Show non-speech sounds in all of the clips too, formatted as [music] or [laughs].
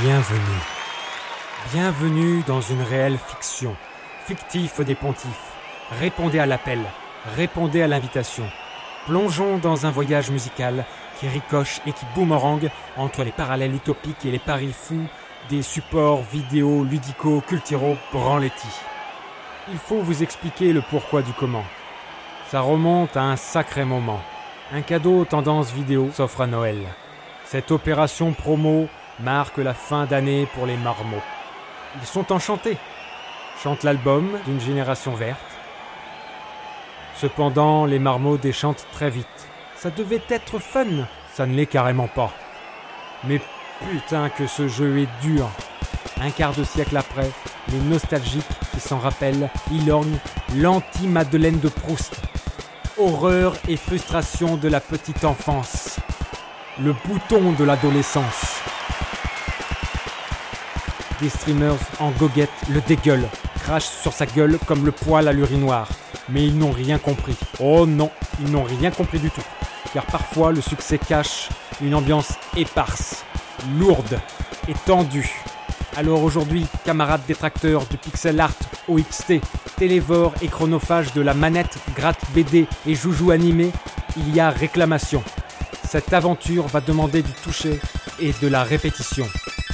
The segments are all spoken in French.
Bienvenue. Bienvenue dans une réelle fiction. Fictif des pontifs. Répondez à l'appel. Répondez à l'invitation. Plongeons dans un voyage musical qui ricoche et qui boomerang entre les parallèles utopiques et les paris fous des supports vidéo ludico culturaux branletti. Il faut vous expliquer le pourquoi du comment. Ça remonte à un sacré moment. Un cadeau tendance vidéo s'offre à Noël. Cette opération promo marque la fin d'année pour les marmots. Ils sont enchantés. Chantent l'album d'une génération verte. Cependant, les marmots déchantent très vite. Ça devait être fun, ça ne l'est carrément pas. Mais putain que ce jeu est dur. Un quart de siècle après, les nostalgiques qui s'en rappellent, il l'anti-Madeleine de Proust. Horreur et frustration de la petite enfance. Le bouton de l'adolescence. Des streamers en goguette le dégueulent, crachent sur sa gueule comme le poil à l'urinoir. Mais ils n'ont rien compris. Oh non, ils n'ont rien compris du tout. Car parfois le succès cache une ambiance éparse, lourde et tendue. Alors aujourd'hui, camarades détracteurs du pixel art OXT, télévore et chronophage de la manette, gratte BD et joujou animé, il y a réclamation. Cette aventure va demander du toucher et de la répétition.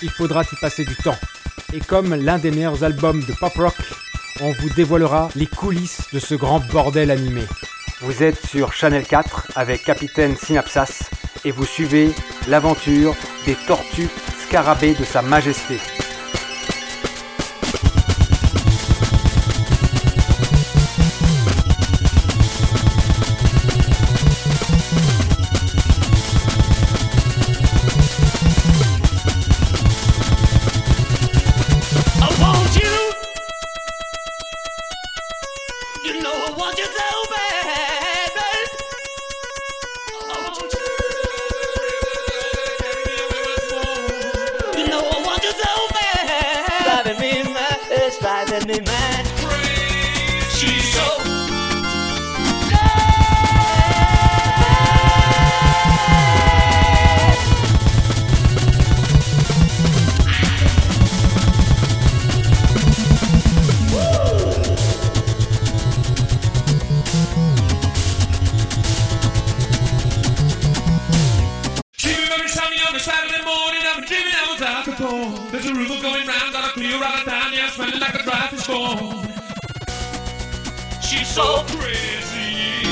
Il faudra y passer du temps. Et comme l'un des meilleurs albums de pop rock, on vous dévoilera les coulisses de ce grand bordel animé. Vous êtes sur Channel 4 avec Capitaine Synapsas et vous suivez l'aventure des tortues scarabées de Sa Majesté. rumor going round on a clear out of town, yeah, smelling like a dry is gone. She's so crazy.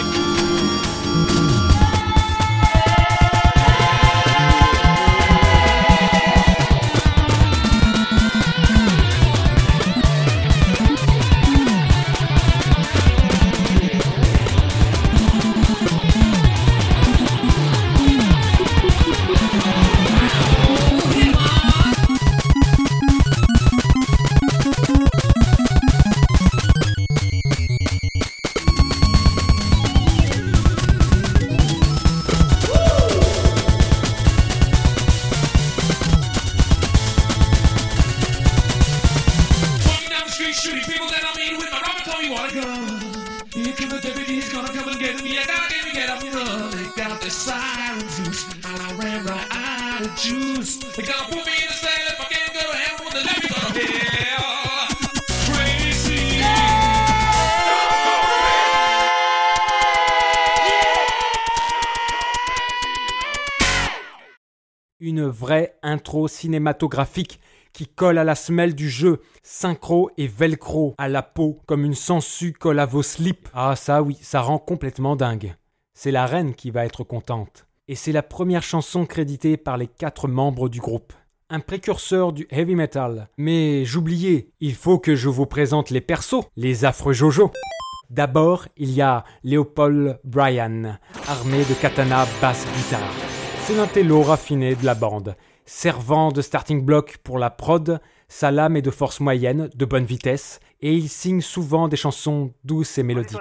Une vraie intro cinématographique qui colle à la semelle du jeu, synchro et velcro à la peau, comme une sangsue colle à vos slips. Ah ça oui, ça rend complètement dingue. C'est la reine qui va être contente. Et c'est la première chanson créditée par les quatre membres du groupe. Un précurseur du heavy metal. Mais j'oubliais, il faut que je vous présente les persos, les affreux Jojo. D'abord, il y a Léopold Bryan, armé de katana basse guitare. C'est l'intello raffiné de la bande servant de starting block pour la prod, sa lame est de force moyenne, de bonne vitesse, et il signe souvent des chansons douces et mélodiques.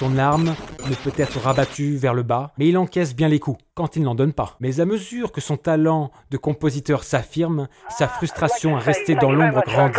Son arme ne peut être rabattue vers le bas, mais il encaisse bien les coups, quand il n'en donne pas. Mais à mesure que son talent de compositeur s'affirme, sa frustration à rester dans l'ombre grandit.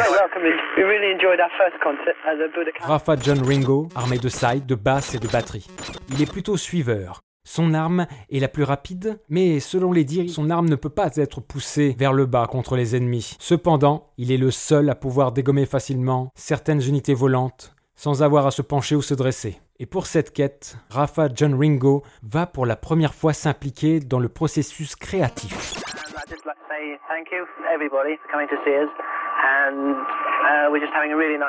Rafa John Ringo, armé de side, de basse et de batterie. Il est plutôt suiveur. Son arme est la plus rapide, mais selon les dires, son arme ne peut pas être poussée vers le bas contre les ennemis. Cependant, il est le seul à pouvoir dégommer facilement certaines unités volantes sans avoir à se pencher ou se dresser. Et pour cette quête, Rafa John Ringo va pour la première fois s'impliquer dans le processus créatif.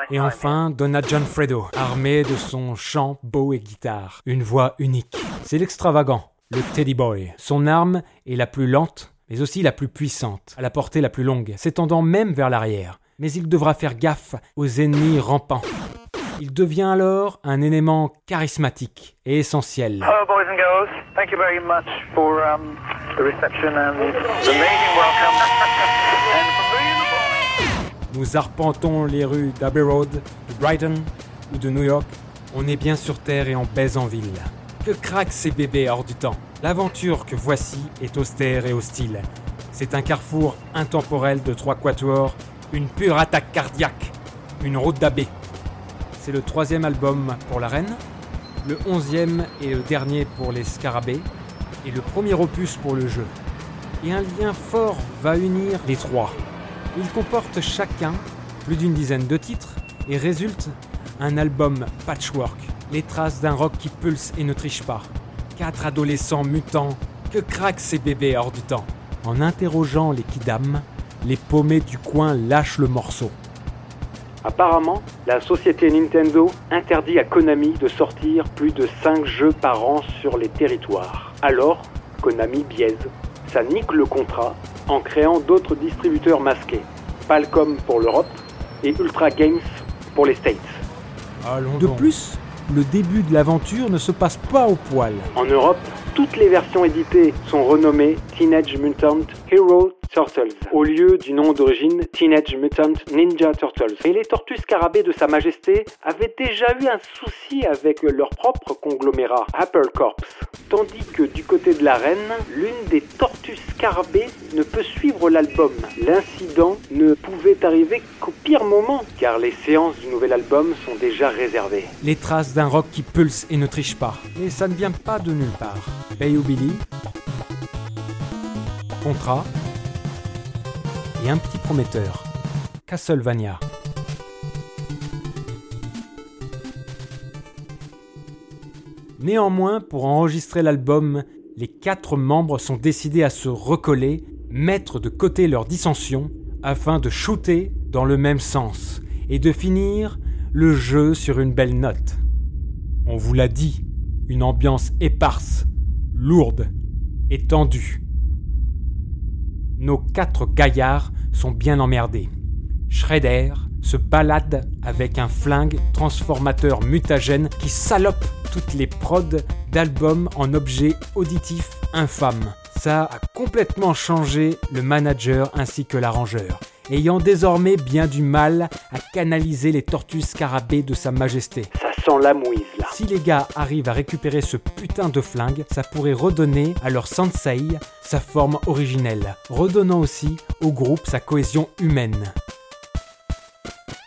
Et enfin, Donna John Fredo, armé de son chant, beau et guitare. Une voix unique. C'est l'extravagant, le Teddy Boy. Son arme est la plus lente, mais aussi la plus puissante, à la portée la plus longue, s'étendant même vers l'arrière. Mais il devra faire gaffe aux ennemis rampants. Il devient alors un élément charismatique et essentiel. Hello boys and girls, thank you very much for um, the reception and the amazing welcome. [laughs] Nous arpentons les rues d'Abbey Road, de Brighton ou de New York. On est bien sur Terre et on baise en ville. Que craquent ces bébés hors du temps? L'aventure que voici est austère et hostile. C'est un carrefour intemporel de trois quatuors, une pure attaque cardiaque, une route d'abbé. C'est le troisième album pour la reine, le onzième et le dernier pour les scarabées, et le premier opus pour le jeu. Et un lien fort va unir les trois. Il comporte chacun plus d'une dizaine de titres et résulte un album patchwork, les traces d'un rock qui pulse et ne triche pas. Quatre adolescents mutants, que craquent ces bébés hors du temps. En interrogeant les kidam, les paumés du coin lâchent le morceau. Apparemment, la société Nintendo interdit à Konami de sortir plus de 5 jeux par an sur les territoires. Alors, Konami biaise. Ça nique le contrat en créant d'autres distributeurs masqués. Palcom pour l'Europe et Ultra Games pour les States. de plus, le début de l'aventure ne se passe pas au poil. En Europe, toutes les versions éditées sont renommées Teenage Mutant Hero Turtles, au lieu du nom d'origine Teenage Mutant Ninja Turtles. Et les tortues scarabées de Sa Majesté avaient déjà eu un souci avec leur propre conglomérat, Apple Corps. Tandis que du côté de la reine, l'une des tortues scarabées ne peut suivre l'album. L'incident ne pouvait arriver qu'au pire moment, car les séances du nouvel album sont déjà réservées. Les traces d'un rock qui pulse et ne triche pas. Et ça ne vient pas de nulle part. Bayou Billy, Contrat, un petit prometteur, Castlevania. Néanmoins, pour enregistrer l'album, les quatre membres sont décidés à se recoller, mettre de côté leurs dissensions, afin de shooter dans le même sens et de finir le jeu sur une belle note. On vous l'a dit, une ambiance éparse, lourde et tendue nos quatre gaillards sont bien emmerdés. Shredder se balade avec un flingue transformateur mutagène qui salope toutes les prods d'albums en objets auditifs infâmes. Ça a complètement changé le manager ainsi que l'arrangeur, ayant désormais bien du mal à canaliser les tortues scarabées de Sa Majesté. Ça sent la mouise là. Si les gars arrivent à récupérer ce putain de flingue, ça pourrait redonner à leur sensei sa forme originelle, redonnant aussi au groupe sa cohésion humaine.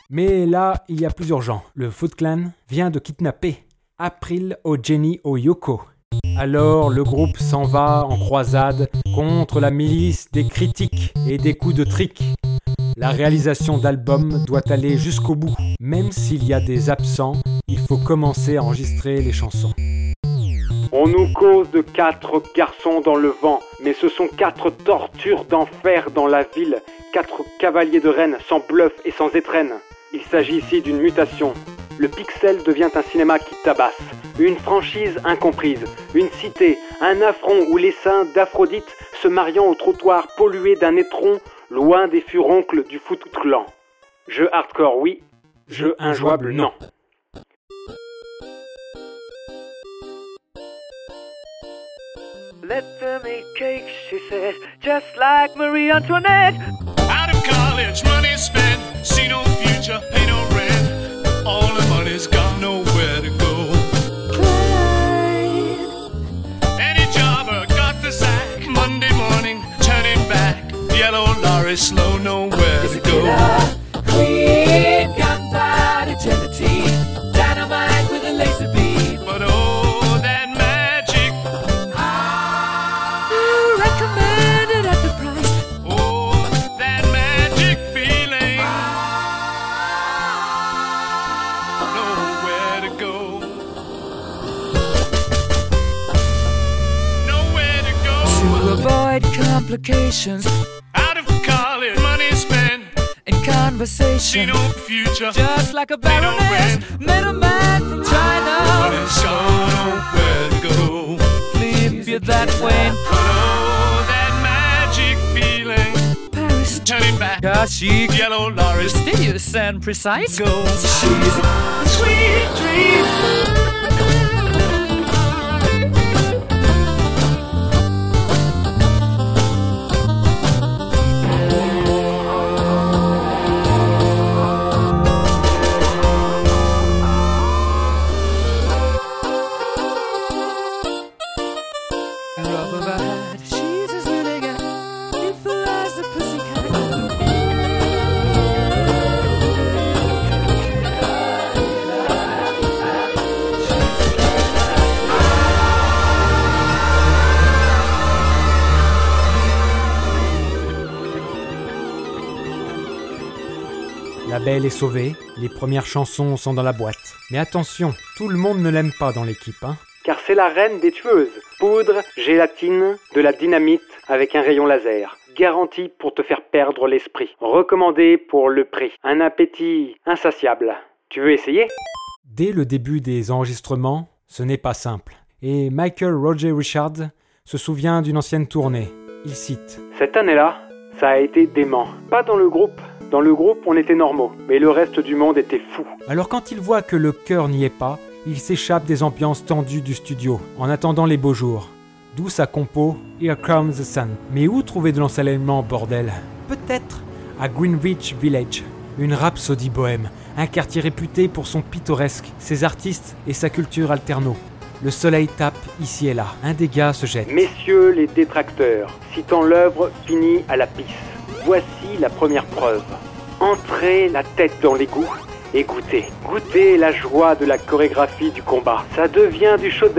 Mais là, il y a plus urgent. Le Foot Clan vient de kidnapper April Jenny Oyoko. Alors le groupe s'en va en croisade contre la milice des critiques et des coups de trick. La réalisation d'albums doit aller jusqu'au bout. Même s'il y a des absents, il faut commencer à enregistrer les chansons. On nous cause de quatre garçons dans le vent, mais ce sont quatre tortures d'enfer dans la ville, quatre cavaliers de reine sans bluff et sans étrenne. Il s'agit ici d'une mutation. Le pixel devient un cinéma qui tabasse, une franchise incomprise, une cité, un affront où les seins d'Aphrodite se mariant au trottoir pollué d'un étron loin des furoncles du foot clan. Jeu hardcore oui, jeu injouable non. Let them eat cake, she said, just like Marie Antoinette. Out of college, money spent. Complications Out of college, money spent. in See conversation. no future. Just like a baroness, middleman from China. Money's got nowhere to go. Flip you that way. But oh, that magic feeling. Paris, Turning back. chic, Yellow lorries. fastidious and precise. Go. She's a sweet dream. Sauvée, les premières chansons sont dans la boîte. Mais attention, tout le monde ne l'aime pas dans l'équipe, hein. Car c'est la reine des tueuses. Poudre, gélatine, de la dynamite avec un rayon laser. Garantie pour te faire perdre l'esprit. Recommandé pour le prix. Un appétit insatiable. Tu veux essayer? Dès le début des enregistrements, ce n'est pas simple. Et Michael Roger Richards se souvient d'une ancienne tournée. Il cite Cette année-là, ça a été dément. Pas dans le groupe. Dans le groupe, on était normaux. Mais le reste du monde était fou. Alors quand il voit que le cœur n'y est pas, il s'échappe des ambiances tendues du studio, en attendant les beaux jours. D'où sa compo Here Comes the Sun. Mais où trouver de l'ensoleillement, bordel? Peut-être à Greenwich Village, une rhapsodie bohème, un quartier réputé pour son pittoresque, ses artistes et sa culture alterno. Le soleil tape ici et là, un gars se jette. Messieurs les détracteurs, citant l'œuvre finie à la pisse, voici la première preuve. Entrez la tête dans l'égout et goûtez. Goûtez la joie de la chorégraphie du combat. Ça devient du shoot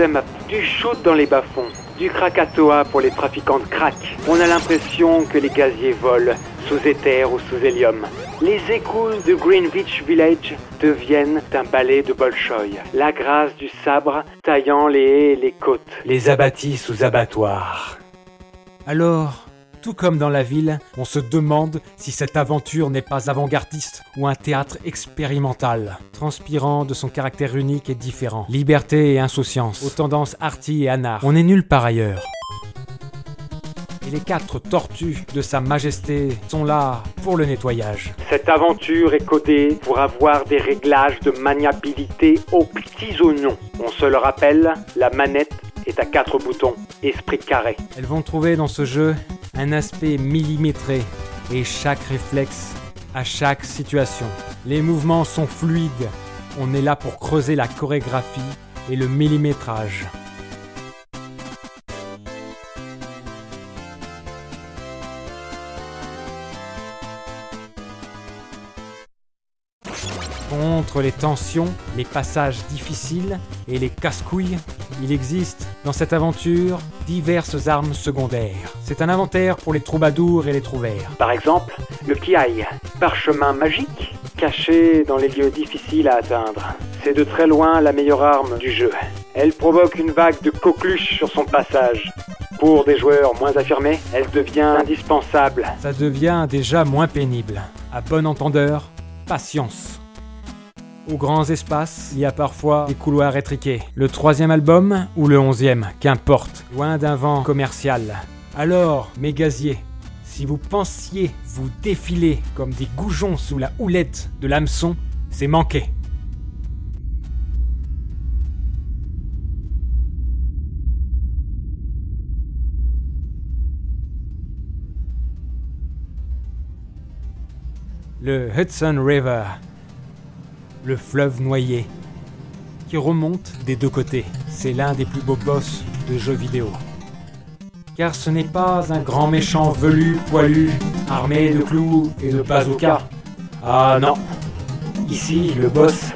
du shoot dans les bas-fonds, du krakatoa pour les trafiquants de crack. On a l'impression que les gaziers volent sous éther ou sous hélium. Les écoules de Greenwich Village deviennent un ballet de Bolchoï. La grâce du sabre taillant les haies et les côtes. les abattis sous abattoirs. Alors, tout comme dans la ville, on se demande si cette aventure n'est pas avant-gardiste ou un théâtre expérimental, transpirant de son caractère unique et différent, liberté et insouciance, aux tendances arty et anards. On est nulle part ailleurs. Et les quatre tortues de Sa Majesté sont là pour le nettoyage. Cette aventure est codée pour avoir des réglages de maniabilité aux petits oignons. On se le rappelle, la manette est à quatre boutons, esprit carré. Elles vont trouver dans ce jeu un aspect millimétré et chaque réflexe à chaque situation. Les mouvements sont fluides. On est là pour creuser la chorégraphie et le millimétrage. Contre les tensions, les passages difficiles et les casse-couilles, il existe dans cette aventure diverses armes secondaires. C'est un inventaire pour les troubadours et les trouvères. Par exemple, le kiai, parchemin magique, caché dans les lieux difficiles à atteindre. C'est de très loin la meilleure arme du jeu. Elle provoque une vague de coqueluches sur son passage. Pour des joueurs moins affirmés, elle devient indispensable. Ça devient déjà moins pénible. À bon entendeur, patience. Aux grands espaces, il y a parfois des couloirs étriqués. Le troisième album ou le onzième, qu'importe, loin d'un vent commercial. Alors, mes gaziers, si vous pensiez vous défiler comme des goujons sous la houlette de l'hameçon, c'est manqué. le Hudson River, le fleuve noyé, qui remonte des deux côtés. C'est l'un des plus beaux boss de jeux vidéo. Car ce n'est pas un grand méchant velu, poilu, armé de clous et de bazooka. Ah non. Ici, le boss,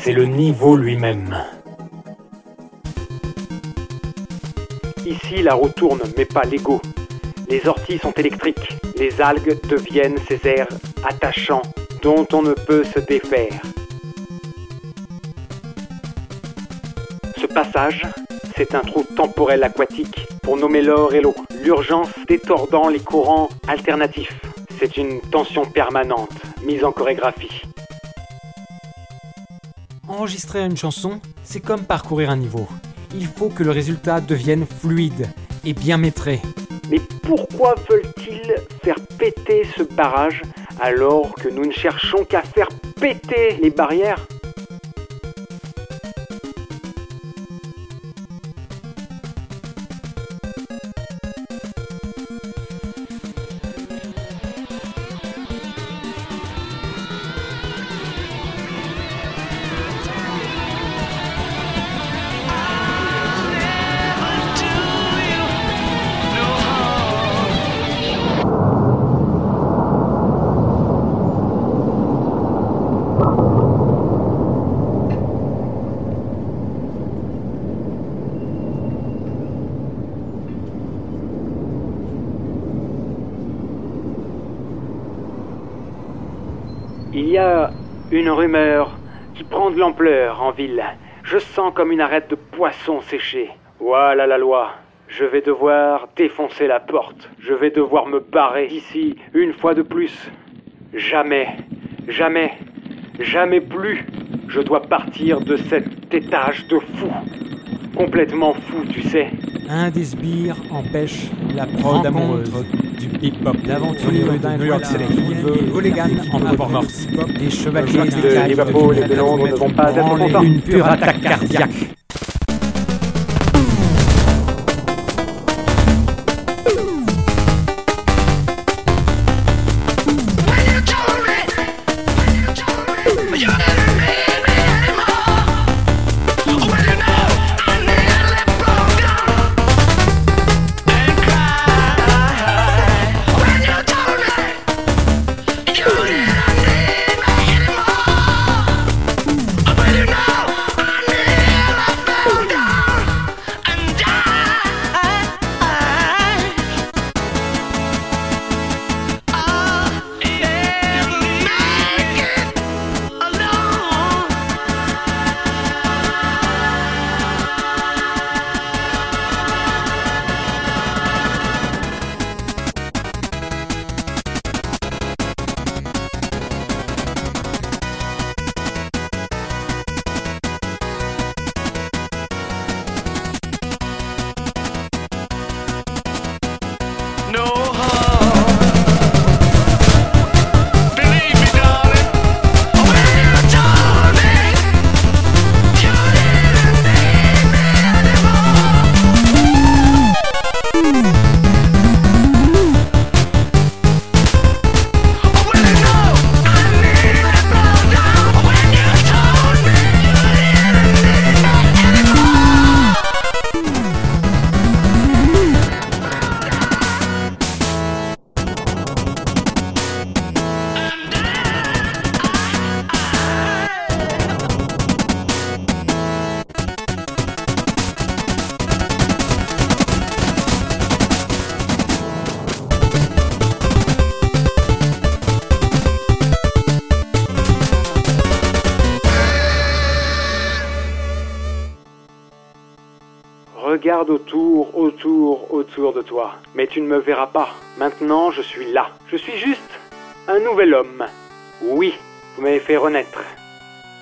c'est le niveau lui-même. Ici, la roue tourne, mais pas l'ego. Les orties sont électriques. Les algues deviennent ces airs attachants dont on ne peut se défaire. Ce passage, c'est un trou temporel aquatique pour nommer l'or et l'eau. L'urgence détordant les courants alternatifs. C'est une tension permanente, mise en chorégraphie. Enregistrer une chanson, c'est comme parcourir un niveau. Il faut que le résultat devienne fluide et bien maîtré. Mais pourquoi veulent-ils faire péter ce barrage alors que nous ne cherchons qu'à faire péter les barrières Je sens comme une arête de poisson séché. Voilà la loi. Je vais devoir défoncer la porte. Je vais devoir me barrer d'ici une fois de plus. Jamais, jamais, jamais plus. Je dois partir de cet étage de fou. Complètement fou, tu sais. Un des sbires empêche la prod amoureuse du hip-hop. L'aventurier d'un New York City qui veut hooligan en amorce. Des chevaliers Les de Liverpool et de Londres ne vont pas être contents. Une pure attaque cardiaque. Autour, autour, autour de toi. Mais tu ne me verras pas. Maintenant, je suis là. Je suis juste un nouvel homme. Oui, vous m'avez fait renaître.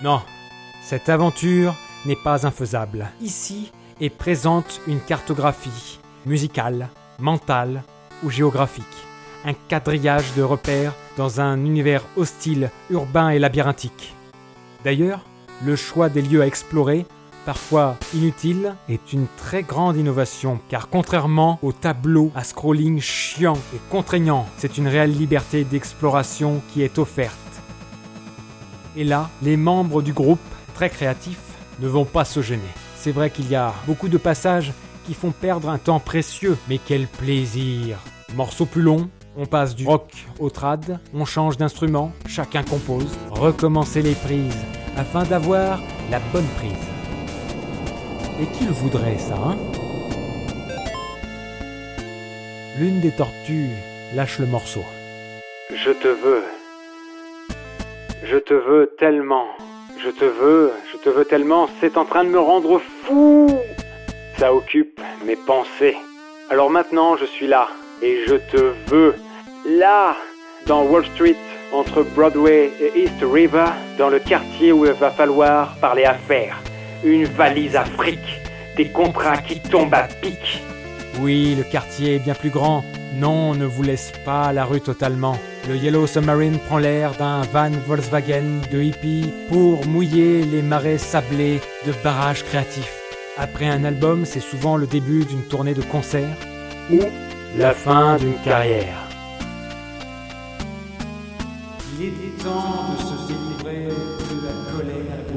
Non, cette aventure n'est pas infaisable. Ici est présente une cartographie musicale, mentale ou géographique. Un quadrillage de repères dans un univers hostile, urbain et labyrinthique. D'ailleurs, le choix des lieux à explorer parfois inutile, est une très grande innovation, car contrairement au tableau à scrolling chiant et contraignant, c'est une réelle liberté d'exploration qui est offerte. Et là, les membres du groupe, très créatifs, ne vont pas se gêner. C'est vrai qu'il y a beaucoup de passages qui font perdre un temps précieux, mais quel plaisir Morceau plus long, on passe du rock au trad, on change d'instrument, chacun compose, recommencer les prises, afin d'avoir la bonne prise. Et qui le voudrait ça, hein L'une des tortues lâche le morceau. Je te veux. Je te veux tellement. Je te veux, je te veux tellement, c'est en train de me rendre fou. Ça occupe mes pensées. Alors maintenant, je suis là. Et je te veux. Là, dans Wall Street, entre Broadway et East River, dans le quartier où il va falloir parler affaires. Une valise Afrique. Des contrats qui tombent à pic. Oui, le quartier est bien plus grand. Non, on ne vous laisse pas à la rue totalement. Le Yellow Submarine prend l'air d'un van Volkswagen de hippie pour mouiller les marais sablés de barrages créatifs. Après un album, c'est souvent le début d'une tournée de concerts ou la fin d'une carrière. Il est temps de se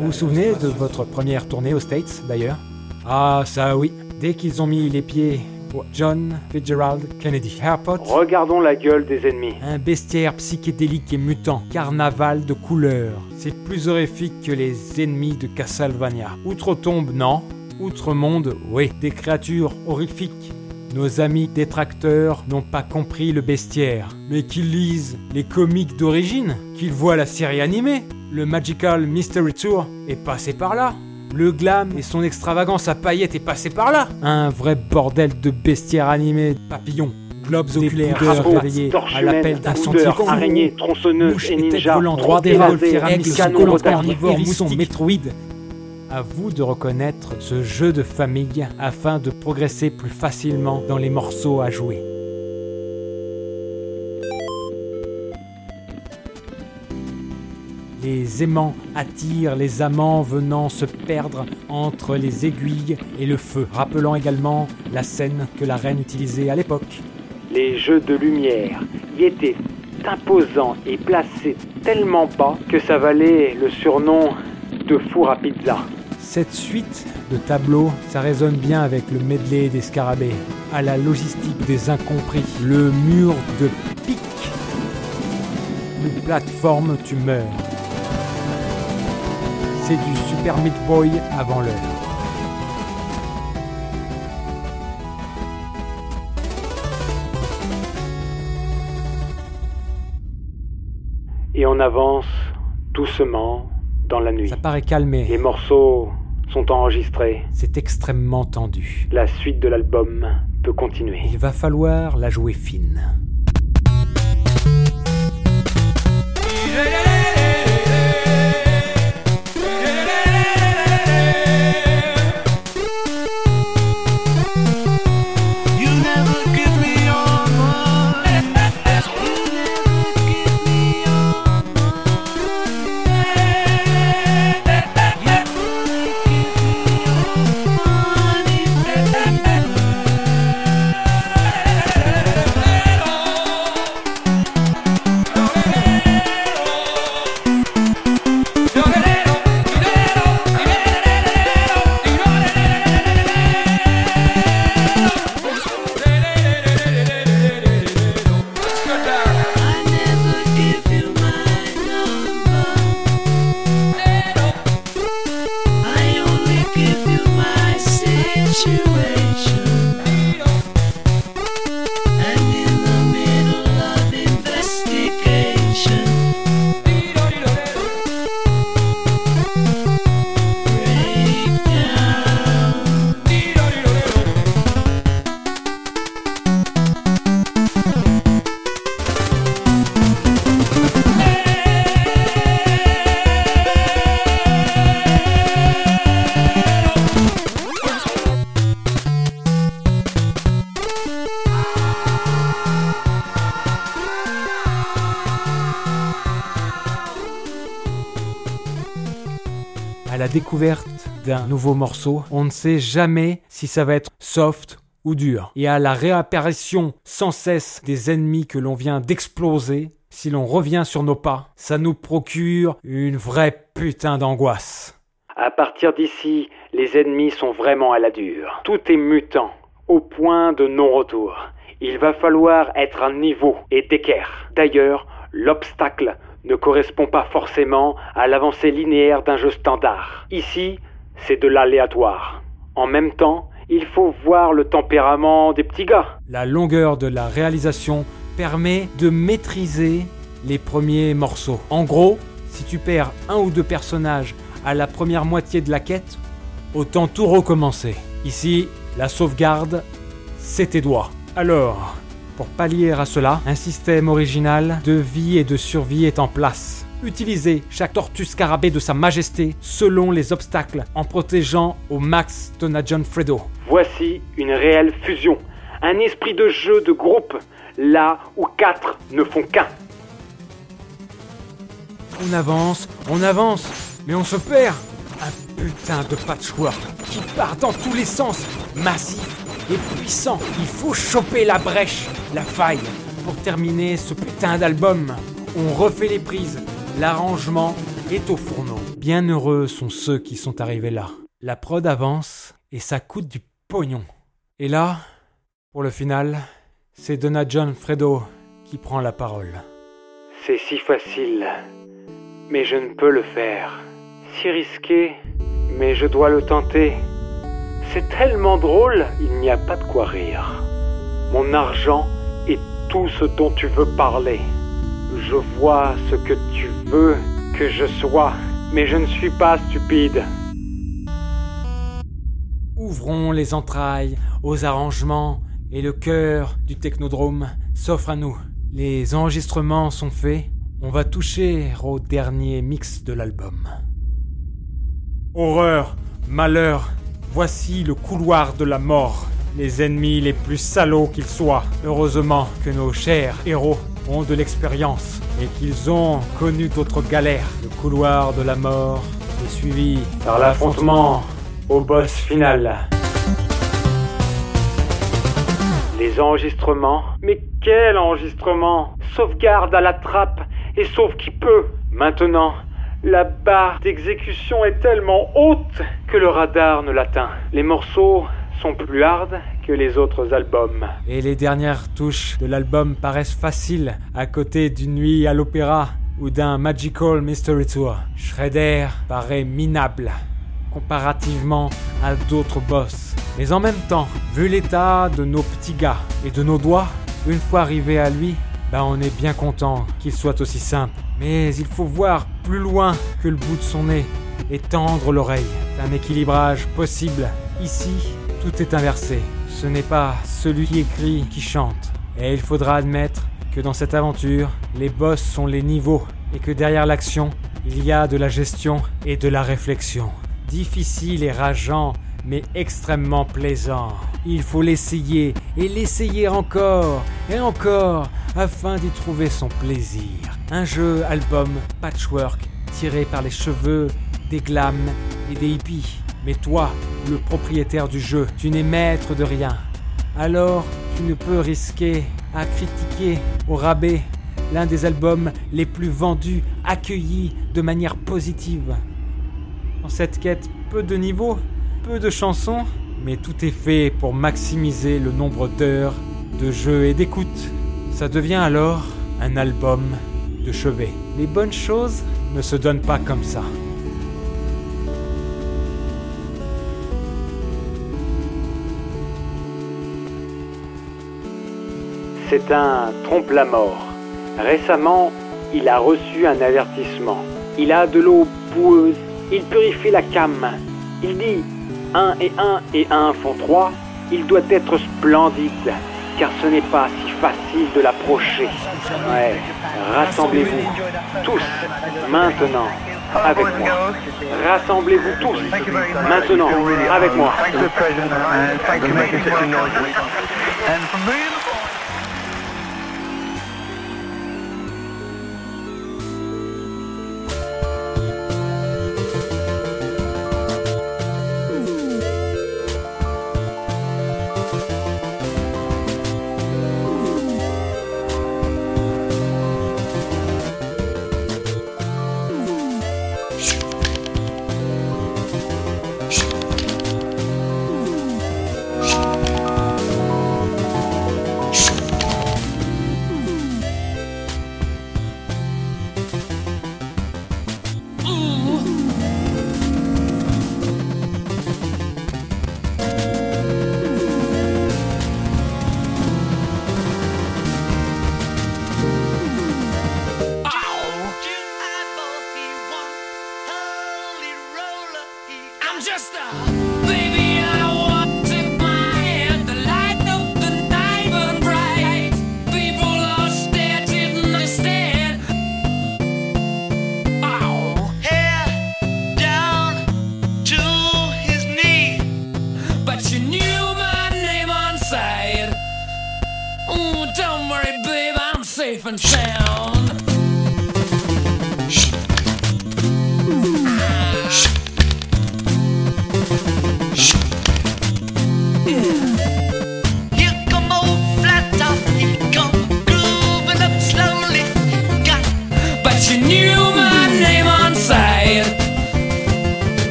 Vous vous souvenez de votre première tournée aux States d'ailleurs? Ah, ça oui. Dès qu'ils ont mis les pieds au John Fitzgerald Kennedy Airport, Regardons la gueule des ennemis. un bestiaire psychédélique et mutant, carnaval de couleurs. C'est plus horrifique que les ennemis de Castlevania. Outre-tombe, non. Outre-monde, oui. Des créatures horrifiques. Nos amis détracteurs n'ont pas compris le bestiaire. Mais qu'ils lisent les comics d'origine, qu'ils voient la série animée. Le Magical Mystery Tour est passé par là. Le glam et son extravagance à paillettes est passé par là. Un vrai bordel de bestiaire animé, papillons, globes oculaires réveillés à l'appel d'un scientifique. araignées, tronçonneuses et ninjas, volantes, droits des pyramides, carnivores, moussons, métroïdes. À vous de reconnaître ce jeu de famille afin de progresser plus facilement dans les morceaux à jouer. Les aimants attirent les amants venant se perdre entre les aiguilles et le feu, rappelant également la scène que la reine utilisait à l'époque. Les jeux de lumière y étaient imposants et placés tellement bas que ça valait le surnom de four à pizza. Cette suite de tableaux, ça résonne bien avec le medley des scarabées, à la logistique des incompris, le mur de pique, une plateforme tu meurs. C'est du Super Meat Boy avant l'heure. Et on avance doucement dans la nuit. Ça paraît calmé, Les morceaux sont enregistrés. c'est extrêmement tendu. La suite de l'album peut continuer. Il va falloir la jouer fine. Nouveau morceau, on ne sait jamais si ça va être soft ou dur. Et à la réapparition sans cesse des ennemis que l'on vient d'exploser, si l'on revient sur nos pas, ça nous procure une vraie putain d'angoisse. À partir d'ici, les ennemis sont vraiment à la dure. Tout est mutant, au point de non-retour. Il va falloir être à niveau et d'équerre. D'ailleurs, l'obstacle ne correspond pas forcément à l'avancée linéaire d'un jeu standard. Ici, c'est de l'aléatoire. En même temps, il faut voir le tempérament des petits gars. La longueur de la réalisation permet de maîtriser les premiers morceaux. En gros, si tu perds un ou deux personnages à la première moitié de la quête, autant tout recommencer. Ici, la sauvegarde, c'est tes doigts. Alors, pour pallier à cela, un système original de vie et de survie est en place. Utilisez chaque tortue scarabée de sa majesté selon les obstacles en protégeant au max John Fredo. Voici une réelle fusion. Un esprit de jeu de groupe, là où quatre ne font qu'un. On avance, on avance, mais on se perd. Un putain de patchwork qui part dans tous les sens, massif et puissant. Il faut choper la brèche, la faille, pour terminer ce putain d'album. On refait les prises, l'arrangement est au fourneau. Bien heureux sont ceux qui sont arrivés là. La prod avance et ça coûte du pognon. Et là, pour le final, c'est Donna John Fredo qui prend la parole. C'est si facile, mais je ne peux le faire. Si risqué, mais je dois le tenter. C'est tellement drôle, il n'y a pas de quoi rire. Mon argent est tout ce dont tu veux parler. Je vois ce que tu veux que je sois, mais je ne suis pas stupide. Ouvrons les entrailles aux arrangements et le cœur du technodrome s'offre à nous. Les enregistrements sont faits, on va toucher au dernier mix de l'album. Horreur, malheur, voici le couloir de la mort. Les ennemis les plus salauds qu'ils soient. Heureusement que nos chers héros de l'expérience et qu'ils ont connu d'autres galères. Le couloir de la mort est suivi par l'affrontement au boss final. Les enregistrements Mais quel enregistrement? Sauvegarde à la trappe et sauve qui peut Maintenant, la barre d'exécution est tellement haute que le radar ne l'atteint. Les morceaux sont plus hard les autres albums. Et les dernières touches de l'album paraissent faciles à côté d'une nuit à l'opéra ou d'un Magical Mystery Tour. Shredder paraît minable comparativement à d'autres boss. Mais en même temps, vu l'état de nos petits gars et de nos doigts, une fois arrivé à lui, ben on est bien content qu'il soit aussi simple. Mais il faut voir plus loin que le bout de son nez et tendre l'oreille. Un équilibrage possible. Ici, tout est inversé. Ce n'est pas celui qui écrit qui chante. Et il faudra admettre que dans cette aventure, les boss sont les niveaux et que derrière l'action, il y a de la gestion et de la réflexion. Difficile et rageant, mais extrêmement plaisant. Il faut l'essayer et l'essayer encore et encore afin d'y trouver son plaisir. Un jeu album patchwork tiré par les cheveux des glams et des hippies. Mais toi, le propriétaire du jeu, tu n'es maître de rien. Alors, tu ne peux risquer à critiquer au rabais l'un des albums les plus vendus, accueillis de manière positive. Dans cette quête, peu de niveaux, peu de chansons, mais tout est fait pour maximiser le nombre d'heures de jeu et d'écoute. Ça devient alors un album de chevet. Les bonnes choses ne se donnent pas comme ça. C'est un trompe-la-mort. Récemment, il a reçu un avertissement. Il a de l'eau boueuse. Il purifie la cam. Il dit 1 et 1 et 1 font 3. Il doit être splendide, car ce n'est pas si facile de l'approcher. Rassemblez-vous tous maintenant avec moi. Rassemblez-vous tous maintenant avec moi.